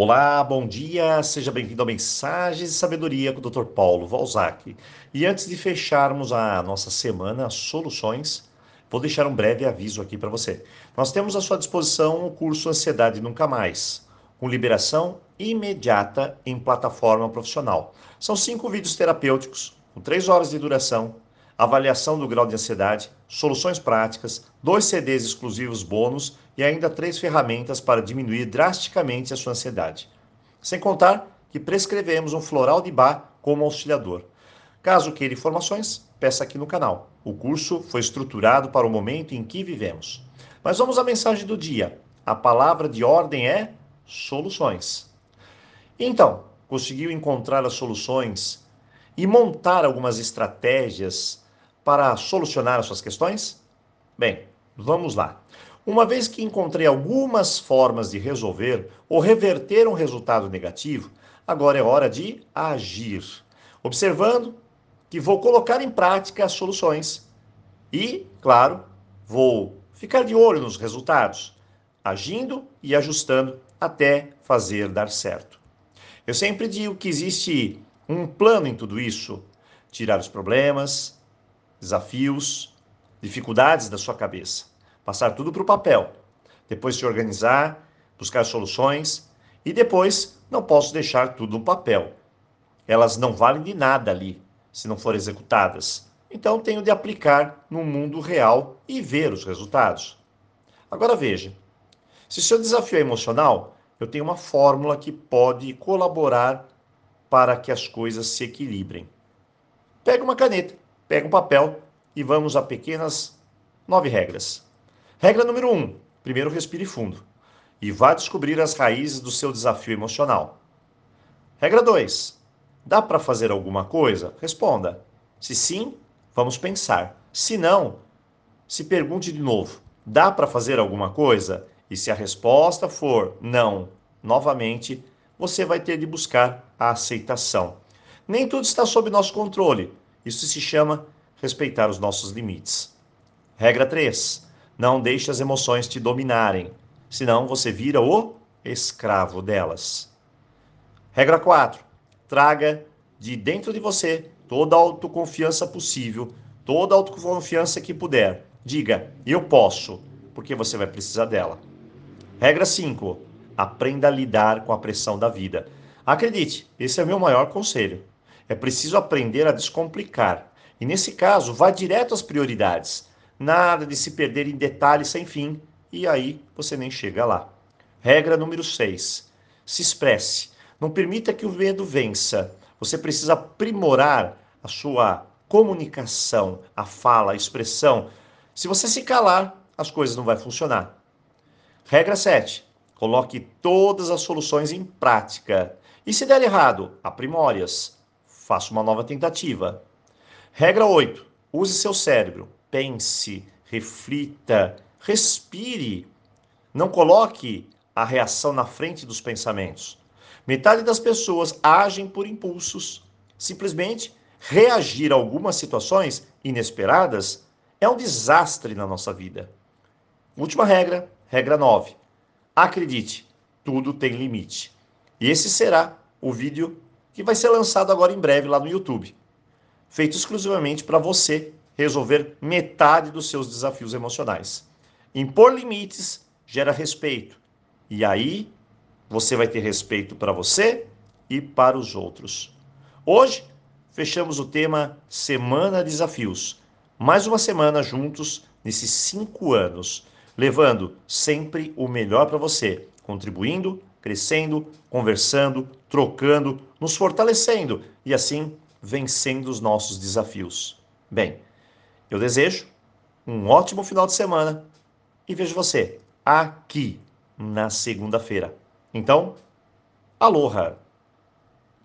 Olá, bom dia, seja bem-vindo a Mensagens de Sabedoria com o Dr. Paulo Valzac. E antes de fecharmos a nossa semana Soluções, vou deixar um breve aviso aqui para você. Nós temos à sua disposição o curso Ansiedade Nunca Mais, com liberação imediata em plataforma profissional. São cinco vídeos terapêuticos, com três horas de duração, avaliação do grau de ansiedade, soluções práticas, dois CDs exclusivos bônus e ainda três ferramentas para diminuir drasticamente a sua ansiedade. Sem contar que prescrevemos um floral de bar como auxiliador. Caso queira informações, peça aqui no canal. O curso foi estruturado para o momento em que vivemos. Mas vamos à mensagem do dia. A palavra de ordem é soluções. Então, conseguiu encontrar as soluções e montar algumas estratégias para solucionar as suas questões? Bem, vamos lá. Uma vez que encontrei algumas formas de resolver ou reverter um resultado negativo, agora é hora de agir, observando que vou colocar em prática as soluções e, claro, vou ficar de olho nos resultados, agindo e ajustando até fazer dar certo. Eu sempre digo que existe um plano em tudo isso, tirar os problemas, desafios, dificuldades da sua cabeça. Passar tudo para o papel. Depois se organizar, buscar soluções e depois não posso deixar tudo no papel. Elas não valem de nada ali se não forem executadas. Então tenho de aplicar no mundo real e ver os resultados. Agora veja, se seu desafio é emocional, eu tenho uma fórmula que pode colaborar para que as coisas se equilibrem. Pega uma caneta pega um papel e vamos a pequenas nove regras. Regra número um: primeiro respire fundo e vá descobrir as raízes do seu desafio emocional. Regra 2: dá para fazer alguma coisa? Responda. Se sim, vamos pensar. Se não, se pergunte de novo: dá para fazer alguma coisa? E se a resposta for não, novamente, você vai ter de buscar a aceitação. Nem tudo está sob nosso controle, isso se chama respeitar os nossos limites. Regra 3. Não deixe as emoções te dominarem, senão você vira o escravo delas. Regra 4. Traga de dentro de você toda a autoconfiança possível, toda a autoconfiança que puder. Diga, eu posso, porque você vai precisar dela. Regra 5. Aprenda a lidar com a pressão da vida. Acredite, esse é o meu maior conselho. É preciso aprender a descomplicar. E nesse caso, vá direto às prioridades. Nada de se perder em detalhes sem fim, e aí você nem chega lá. Regra número 6. Se expresse. Não permita que o medo vença. Você precisa aprimorar a sua comunicação, a fala, a expressão. Se você se calar, as coisas não vão funcionar. Regra 7. Coloque todas as soluções em prática. E se der errado, aprimore-as faça uma nova tentativa. Regra 8. Use seu cérebro. Pense, reflita, respire. Não coloque a reação na frente dos pensamentos. Metade das pessoas agem por impulsos. Simplesmente reagir a algumas situações inesperadas é um desastre na nossa vida. Última regra, regra 9. Acredite, tudo tem limite. E esse será o vídeo que vai ser lançado agora em breve lá no YouTube. Feito exclusivamente para você resolver metade dos seus desafios emocionais. Impor limites gera respeito. E aí você vai ter respeito para você e para os outros. Hoje fechamos o tema Semana Desafios. Mais uma semana juntos nesses cinco anos, levando sempre o melhor para você, contribuindo crescendo, conversando, trocando, nos fortalecendo e assim vencendo os nossos desafios. Bem, eu desejo um ótimo final de semana e vejo você aqui na segunda-feira. Então, aloha!